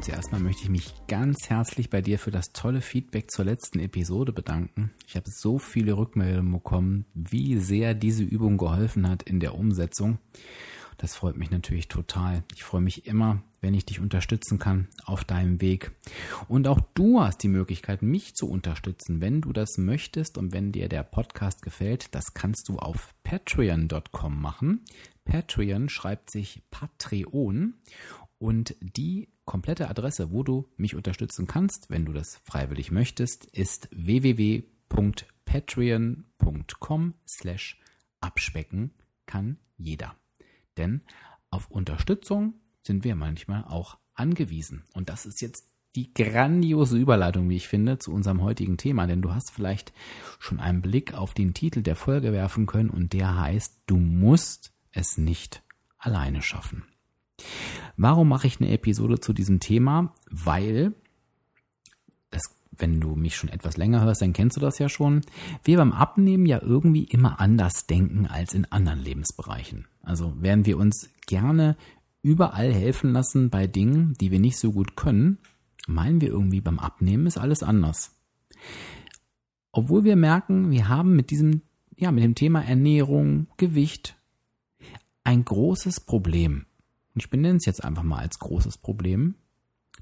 und zuerst mal möchte ich mich ganz herzlich bei dir für das tolle Feedback zur letzten Episode bedanken. Ich habe so viele Rückmeldungen bekommen, wie sehr diese Übung geholfen hat in der Umsetzung. Das freut mich natürlich total. Ich freue mich immer, wenn ich dich unterstützen kann auf deinem Weg. Und auch du hast die Möglichkeit, mich zu unterstützen, wenn du das möchtest und wenn dir der Podcast gefällt. Das kannst du auf patreon.com machen. Patreon schreibt sich Patreon und die komplette Adresse, wo du mich unterstützen kannst, wenn du das freiwillig möchtest, ist www.patreon.com slash abspecken kann jeder. Denn auf Unterstützung sind wir manchmal auch angewiesen. Und das ist jetzt die grandiose Überleitung, wie ich finde, zu unserem heutigen Thema. Denn du hast vielleicht schon einen Blick auf den Titel der Folge werfen können und der heißt, du musst es nicht alleine schaffen. Warum mache ich eine Episode zu diesem Thema? Weil, das, wenn du mich schon etwas länger hörst, dann kennst du das ja schon, wir beim Abnehmen ja irgendwie immer anders denken als in anderen Lebensbereichen. Also werden wir uns gerne überall helfen lassen bei Dingen, die wir nicht so gut können, meinen wir irgendwie beim Abnehmen ist alles anders. Obwohl wir merken, wir haben mit diesem, ja, mit dem Thema Ernährung, Gewicht ein großes Problem ich benenne es jetzt einfach mal als großes Problem,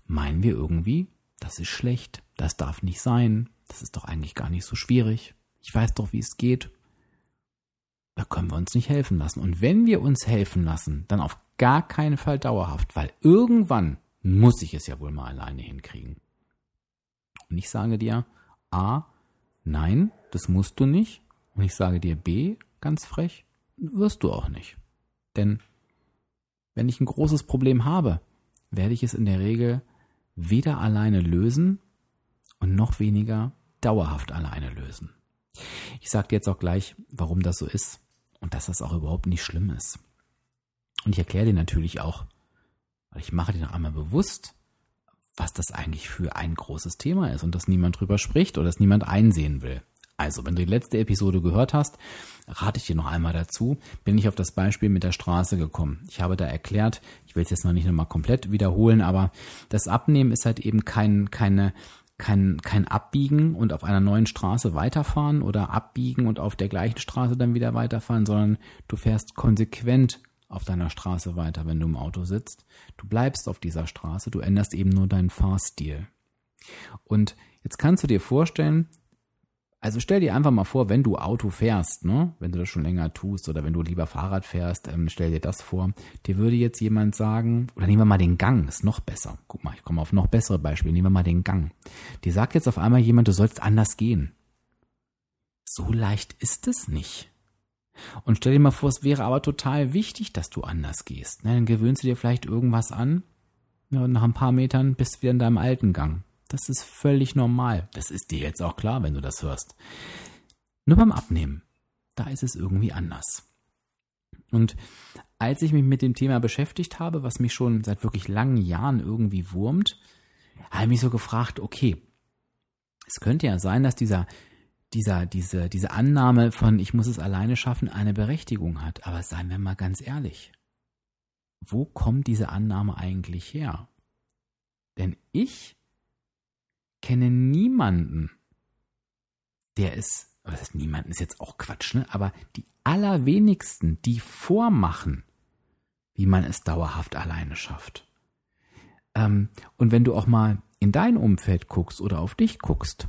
meinen wir irgendwie, das ist schlecht, das darf nicht sein, das ist doch eigentlich gar nicht so schwierig, ich weiß doch, wie es geht. Da können wir uns nicht helfen lassen. Und wenn wir uns helfen lassen, dann auf gar keinen Fall dauerhaft, weil irgendwann muss ich es ja wohl mal alleine hinkriegen. Und ich sage dir, A, nein, das musst du nicht. Und ich sage dir B, ganz frech, wirst du auch nicht. Denn wenn ich ein großes Problem habe, werde ich es in der Regel weder alleine lösen und noch weniger dauerhaft alleine lösen. Ich sage dir jetzt auch gleich, warum das so ist und dass das auch überhaupt nicht schlimm ist. Und ich erkläre dir natürlich auch, weil ich mache dir noch einmal bewusst, was das eigentlich für ein großes Thema ist und dass niemand drüber spricht oder dass niemand einsehen will. Also, wenn du die letzte Episode gehört hast, rate ich dir noch einmal dazu, bin ich auf das Beispiel mit der Straße gekommen. Ich habe da erklärt, ich will es jetzt noch nicht nochmal komplett wiederholen, aber das Abnehmen ist halt eben kein, keine, kein, kein Abbiegen und auf einer neuen Straße weiterfahren oder abbiegen und auf der gleichen Straße dann wieder weiterfahren, sondern du fährst konsequent auf deiner Straße weiter, wenn du im Auto sitzt. Du bleibst auf dieser Straße, du änderst eben nur deinen Fahrstil. Und jetzt kannst du dir vorstellen, also stell dir einfach mal vor, wenn du Auto fährst, ne, wenn du das schon länger tust oder wenn du lieber Fahrrad fährst, ähm, stell dir das vor. Dir würde jetzt jemand sagen, oder nehmen wir mal den Gang, ist noch besser. Guck mal, ich komme auf noch bessere Beispiele. Nehmen wir mal den Gang. Dir sagt jetzt auf einmal jemand, du sollst anders gehen. So leicht ist es nicht. Und stell dir mal vor, es wäre aber total wichtig, dass du anders gehst. Ne, dann gewöhnst du dir vielleicht irgendwas an. Ja, und nach ein paar Metern bist du wieder in deinem alten Gang. Das ist völlig normal. Das ist dir jetzt auch klar, wenn du das hörst. Nur beim Abnehmen, da ist es irgendwie anders. Und als ich mich mit dem Thema beschäftigt habe, was mich schon seit wirklich langen Jahren irgendwie wurmt, habe ich mich so gefragt, okay, es könnte ja sein, dass dieser, dieser, diese, diese Annahme von ich muss es alleine schaffen eine Berechtigung hat. Aber seien wir mal ganz ehrlich. Wo kommt diese Annahme eigentlich her? Denn ich kenne niemanden, der es, was heißt niemanden, ist jetzt auch Quatsch, ne? Aber die allerwenigsten, die vormachen, wie man es dauerhaft alleine schafft. Ähm, und wenn du auch mal in dein Umfeld guckst oder auf dich guckst,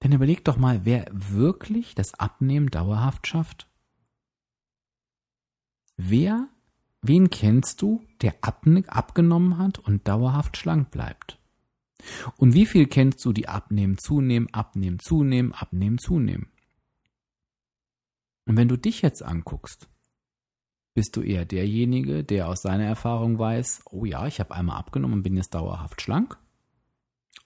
dann überleg doch mal, wer wirklich das Abnehmen dauerhaft schafft. Wer, wen kennst du, der abgenommen hat und dauerhaft schlank bleibt? Und wie viel kennst du, die abnehmen, zunehmen, abnehmen, zunehmen, abnehmen, zunehmen? Und wenn du dich jetzt anguckst, bist du eher derjenige, der aus seiner Erfahrung weiß, oh ja, ich habe einmal abgenommen und bin jetzt dauerhaft schlank?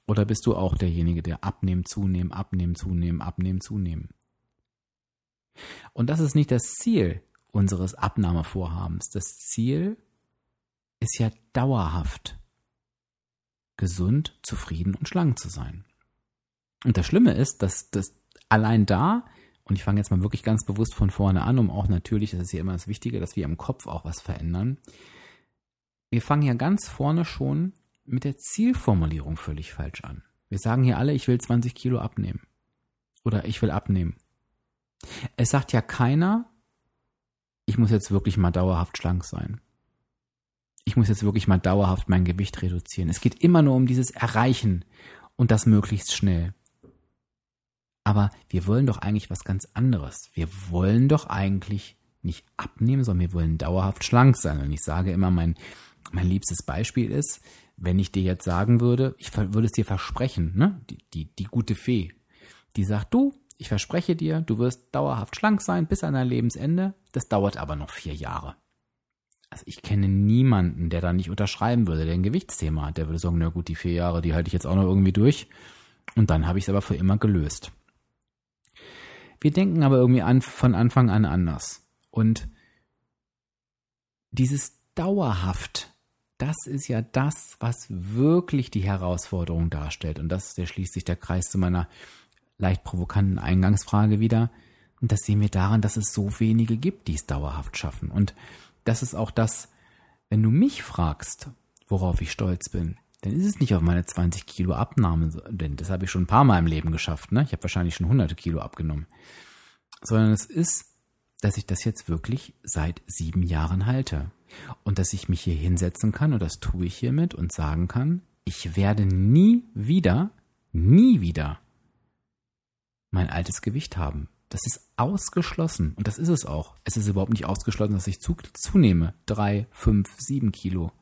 Oder bist du auch derjenige, der abnehmen, zunehmen, abnehmen, zunehmen, abnehmen, zunehmen? Und das ist nicht das Ziel unseres Abnahmevorhabens. Das Ziel ist ja dauerhaft gesund, zufrieden und schlank zu sein. Und das Schlimme ist, dass das allein da, und ich fange jetzt mal wirklich ganz bewusst von vorne an, um auch natürlich, das ist ja immer das Wichtige, dass wir im Kopf auch was verändern. Wir fangen ja ganz vorne schon mit der Zielformulierung völlig falsch an. Wir sagen hier alle, ich will 20 Kilo abnehmen. Oder ich will abnehmen. Es sagt ja keiner, ich muss jetzt wirklich mal dauerhaft schlank sein. Ich muss jetzt wirklich mal dauerhaft mein Gewicht reduzieren. Es geht immer nur um dieses Erreichen und das möglichst schnell. Aber wir wollen doch eigentlich was ganz anderes. Wir wollen doch eigentlich nicht abnehmen, sondern wir wollen dauerhaft schlank sein. Und ich sage immer, mein, mein liebstes Beispiel ist, wenn ich dir jetzt sagen würde, ich würde es dir versprechen, ne? Die, die, die gute Fee, die sagt, du, ich verspreche dir, du wirst dauerhaft schlank sein bis an dein Lebensende. Das dauert aber noch vier Jahre. Also ich kenne niemanden, der da nicht unterschreiben würde, der ein Gewichtsthema hat. Der würde sagen, na gut, die vier Jahre, die halte ich jetzt auch noch irgendwie durch. Und dann habe ich es aber für immer gelöst. Wir denken aber irgendwie an, von Anfang an anders. Und dieses dauerhaft, das ist ja das, was wirklich die Herausforderung darstellt. Und das, der schließt sich der Kreis zu meiner leicht provokanten Eingangsfrage wieder. Und das sehen wir daran, dass es so wenige gibt, die es dauerhaft schaffen. Und das ist auch das, wenn du mich fragst, worauf ich stolz bin, dann ist es nicht auf meine 20 Kilo Abnahme, denn das habe ich schon ein paar Mal im Leben geschafft. Ne? Ich habe wahrscheinlich schon hunderte Kilo abgenommen. Sondern es ist, dass ich das jetzt wirklich seit sieben Jahren halte. Und dass ich mich hier hinsetzen kann, und das tue ich hiermit, und sagen kann, ich werde nie wieder, nie wieder mein altes Gewicht haben. Das ist ausgeschlossen. Und das ist es auch. Es ist überhaupt nicht ausgeschlossen, dass ich zu, zunehme. Drei, fünf, sieben Kilo.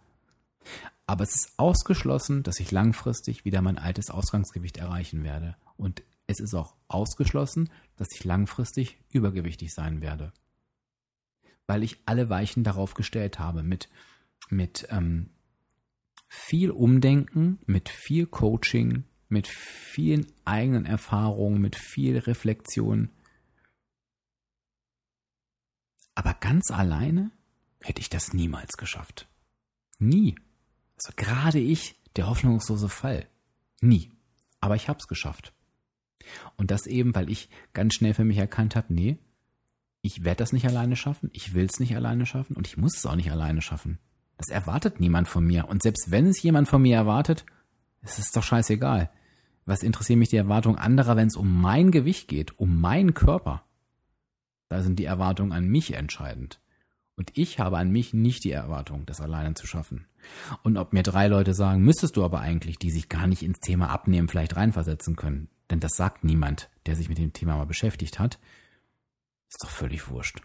Aber es ist ausgeschlossen, dass ich langfristig wieder mein altes Ausgangsgewicht erreichen werde. Und es ist auch ausgeschlossen, dass ich langfristig übergewichtig sein werde. Weil ich alle Weichen darauf gestellt habe mit, mit ähm, viel Umdenken, mit viel Coaching, mit vielen eigenen Erfahrungen, mit viel Reflexion. Aber ganz alleine hätte ich das niemals geschafft. Nie. Also gerade ich, der hoffnungslose Fall. Nie. Aber ich habe es geschafft. Und das eben, weil ich ganz schnell für mich erkannt habe, nee, ich werde das nicht alleine schaffen, ich will es nicht alleine schaffen und ich muss es auch nicht alleine schaffen. Das erwartet niemand von mir. Und selbst wenn es jemand von mir erwartet, ist es doch scheißegal. Was interessiert mich die Erwartung anderer, wenn es um mein Gewicht geht, um meinen Körper? Da sind die Erwartungen an mich entscheidend. Und ich habe an mich nicht die Erwartung, das alleine zu schaffen. Und ob mir drei Leute sagen, müsstest du aber eigentlich, die sich gar nicht ins Thema Abnehmen vielleicht reinversetzen können, denn das sagt niemand, der sich mit dem Thema mal beschäftigt hat, ist doch völlig wurscht.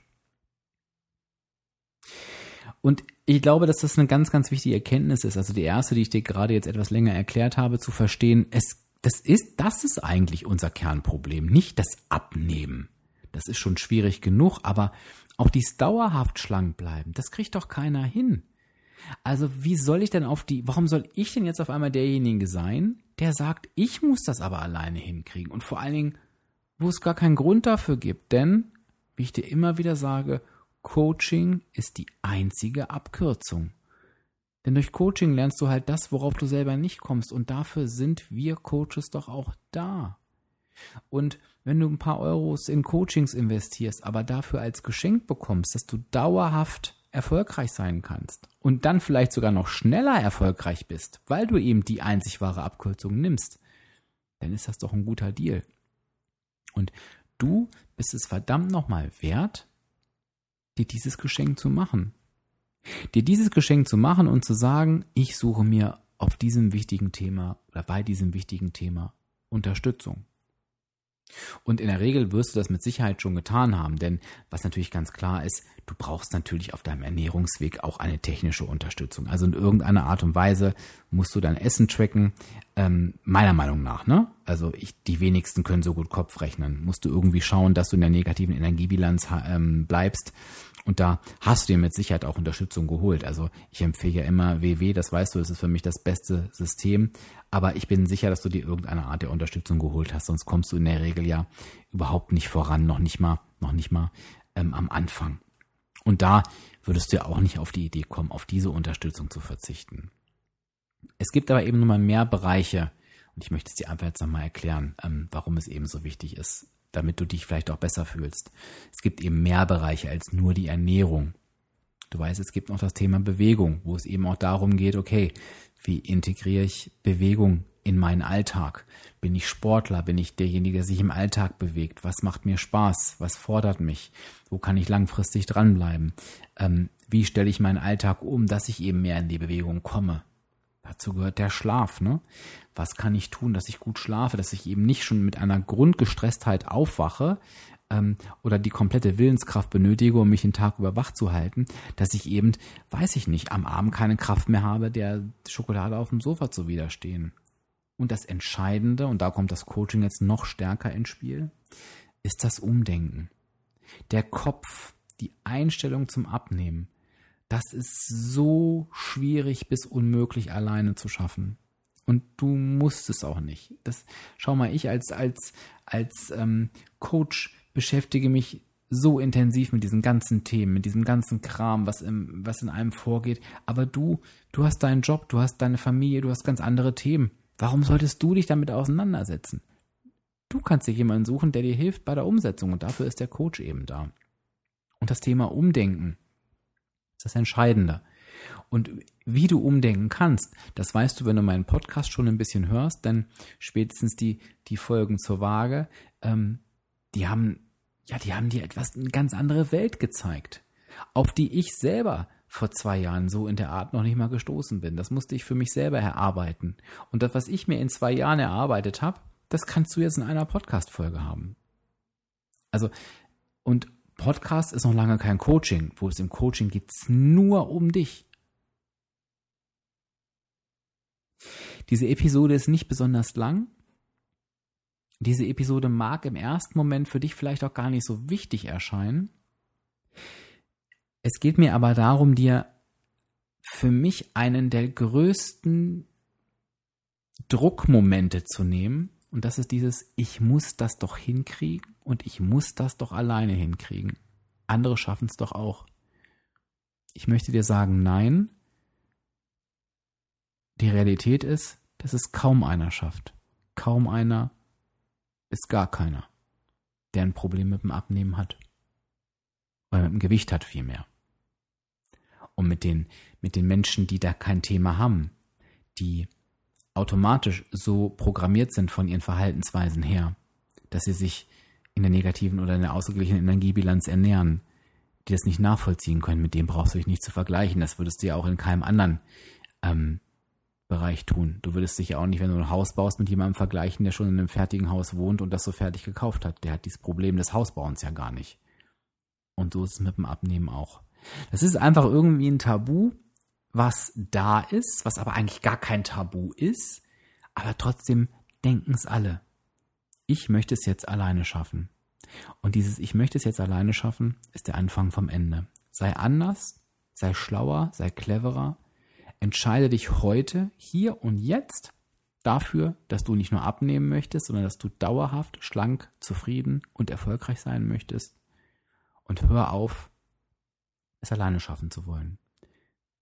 Und ich glaube, dass das eine ganz, ganz wichtige Erkenntnis ist. Also die erste, die ich dir gerade jetzt etwas länger erklärt habe, zu verstehen, es, das ist, das ist eigentlich unser Kernproblem, nicht das Abnehmen. Das ist schon schwierig genug, aber auch dies dauerhaft schlank bleiben, das kriegt doch keiner hin. Also wie soll ich denn auf die, warum soll ich denn jetzt auf einmal derjenige sein, der sagt, ich muss das aber alleine hinkriegen und vor allen Dingen, wo es gar keinen Grund dafür gibt, denn, wie ich dir immer wieder sage, Coaching ist die einzige Abkürzung. Denn durch Coaching lernst du halt das, worauf du selber nicht kommst. Und dafür sind wir Coaches doch auch da. Und wenn du ein paar Euros in Coachings investierst, aber dafür als Geschenk bekommst, dass du dauerhaft erfolgreich sein kannst und dann vielleicht sogar noch schneller erfolgreich bist, weil du eben die einzig wahre Abkürzung nimmst, dann ist das doch ein guter Deal. Und du bist es verdammt nochmal wert, dir dieses Geschenk zu machen. Dir dieses Geschenk zu machen und zu sagen, ich suche mir auf diesem wichtigen Thema oder bei diesem wichtigen Thema Unterstützung. Und in der Regel wirst du das mit Sicherheit schon getan haben, denn was natürlich ganz klar ist, du brauchst natürlich auf deinem Ernährungsweg auch eine technische Unterstützung. Also in irgendeiner Art und Weise musst du dein Essen tracken, ähm, meiner Meinung nach. Ne? Also ich, die wenigsten können so gut Kopf rechnen. Musst du irgendwie schauen, dass du in der negativen Energiebilanz ähm, bleibst. Und da hast du dir mit Sicherheit auch Unterstützung geholt. Also ich empfehle ja immer WW, das weißt du, das ist für mich das beste System. Aber ich bin sicher, dass du dir irgendeine Art der Unterstützung geholt hast. Sonst kommst du in der Regel ja überhaupt nicht voran, noch nicht mal, noch nicht mal ähm, am Anfang. Und da würdest du ja auch nicht auf die Idee kommen, auf diese Unterstützung zu verzichten. Es gibt aber eben nun mal mehr Bereiche, und ich möchte es dir einfach jetzt nochmal erklären, ähm, warum es eben so wichtig ist, damit du dich vielleicht auch besser fühlst. Es gibt eben mehr Bereiche als nur die Ernährung. Du weißt, es gibt noch das Thema Bewegung, wo es eben auch darum geht, okay, wie integriere ich Bewegung in meinen Alltag? Bin ich Sportler? Bin ich derjenige, der sich im Alltag bewegt? Was macht mir Spaß? Was fordert mich? Wo kann ich langfristig dranbleiben? Ähm, wie stelle ich meinen Alltag um, dass ich eben mehr in die Bewegung komme? Dazu gehört der Schlaf, ne? Was kann ich tun, dass ich gut schlafe, dass ich eben nicht schon mit einer Grundgestresstheit aufwache ähm, oder die komplette Willenskraft benötige, um mich den Tag über wach zu halten, dass ich eben, weiß ich nicht, am Abend keine Kraft mehr habe, der Schokolade auf dem Sofa zu widerstehen. Und das Entscheidende, und da kommt das Coaching jetzt noch stärker ins Spiel, ist das Umdenken. Der Kopf, die Einstellung zum Abnehmen, das ist so schwierig bis unmöglich alleine zu schaffen. Und du musst es auch nicht. Das, schau mal, ich als, als, als ähm, Coach beschäftige mich so intensiv mit diesen ganzen Themen, mit diesem ganzen Kram, was, im, was in einem vorgeht. Aber du, du hast deinen Job, du hast deine Familie, du hast ganz andere Themen. Warum solltest du dich damit auseinandersetzen? Du kannst dir jemanden suchen, der dir hilft bei der Umsetzung und dafür ist der Coach eben da. Und das Thema Umdenken das Entscheidende. Und wie du umdenken kannst, das weißt du, wenn du meinen Podcast schon ein bisschen hörst, denn spätestens die, die Folgen zur Waage, ähm, die haben, ja, die haben dir etwas, eine ganz andere Welt gezeigt, auf die ich selber vor zwei Jahren so in der Art noch nicht mal gestoßen bin. Das musste ich für mich selber erarbeiten. Und das, was ich mir in zwei Jahren erarbeitet habe, das kannst du jetzt in einer Podcast-Folge haben. Also, und Podcast ist noch lange kein Coaching. Wo es im Coaching geht nur um dich. Diese Episode ist nicht besonders lang. Diese Episode mag im ersten Moment für dich vielleicht auch gar nicht so wichtig erscheinen. Es geht mir aber darum, dir für mich einen der größten Druckmomente zu nehmen. Und das ist dieses, ich muss das doch hinkriegen und ich muss das doch alleine hinkriegen. Andere schaffen es doch auch. Ich möchte dir sagen, nein, die Realität ist, dass es kaum einer schafft. Kaum einer ist gar keiner, der ein Problem mit dem Abnehmen hat. Oder mit dem Gewicht hat vielmehr. Und mit den, mit den Menschen, die da kein Thema haben, die automatisch so programmiert sind von ihren Verhaltensweisen her, dass sie sich in der negativen oder in der ausgeglichenen Energiebilanz ernähren, die das nicht nachvollziehen können, mit dem brauchst du dich nicht zu vergleichen. Das würdest du ja auch in keinem anderen ähm, Bereich tun. Du würdest dich ja auch nicht, wenn du ein Haus baust, mit jemandem vergleichen, der schon in einem fertigen Haus wohnt und das so fertig gekauft hat. Der hat dieses Problem des Hausbauens ja gar nicht. Und so ist es mit dem Abnehmen auch. Das ist einfach irgendwie ein Tabu, was da ist, was aber eigentlich gar kein Tabu ist, aber trotzdem denken es alle. Ich möchte es jetzt alleine schaffen. Und dieses Ich möchte es jetzt alleine schaffen ist der Anfang vom Ende. Sei anders, sei schlauer, sei cleverer, Entscheide dich heute, hier und jetzt dafür, dass du nicht nur abnehmen möchtest, sondern dass du dauerhaft schlank, zufrieden und erfolgreich sein möchtest. Und hör auf, es alleine schaffen zu wollen.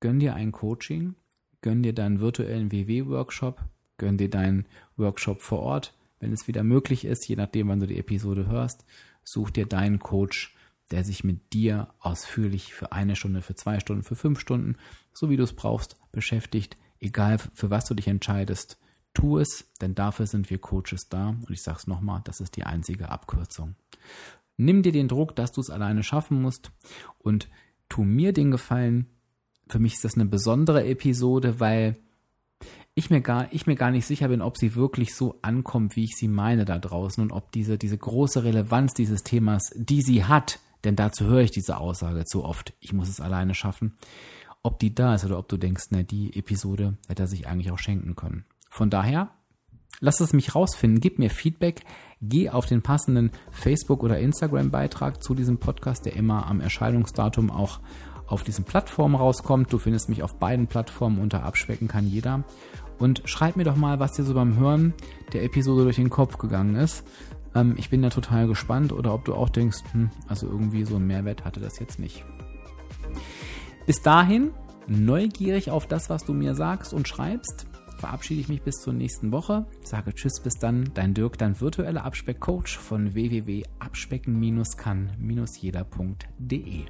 Gönn dir ein Coaching, gönn dir deinen virtuellen WW-Workshop, gönn dir deinen Workshop vor Ort, wenn es wieder möglich ist, je nachdem, wann du die Episode hörst, such dir deinen Coach, der sich mit dir ausführlich für eine Stunde, für zwei Stunden, für fünf Stunden, so wie du es brauchst, beschäftigt. Egal für was du dich entscheidest, tu es, denn dafür sind wir Coaches da. Und ich sage es nochmal, das ist die einzige Abkürzung. Nimm dir den Druck, dass du es alleine schaffen musst und tu mir den Gefallen. Für mich ist das eine besondere Episode, weil ich mir gar, ich mir gar nicht sicher bin, ob sie wirklich so ankommt, wie ich sie meine da draußen und ob diese, diese große Relevanz dieses Themas, die sie hat, denn dazu höre ich diese Aussage zu oft, ich muss es alleine schaffen, ob die da ist oder ob du denkst, na, die Episode hätte er sich eigentlich auch schenken können. Von daher, lass es mich rausfinden, gib mir Feedback, geh auf den passenden Facebook- oder Instagram-Beitrag zu diesem Podcast, der immer am Erscheinungsdatum auch auf diesen Plattformen rauskommt. Du findest mich auf beiden Plattformen unter Abspecken kann jeder. Und schreib mir doch mal, was dir so beim Hören der Episode durch den Kopf gegangen ist. Ähm, ich bin da total gespannt oder ob du auch denkst, hm, also irgendwie so einen Mehrwert hatte das jetzt nicht. Bis dahin, neugierig auf das, was du mir sagst und schreibst, verabschiede ich mich bis zur nächsten Woche. Sage Tschüss, bis dann, dein Dirk, dein virtueller Abspeckcoach von www.abspecken-kann-jeder.de.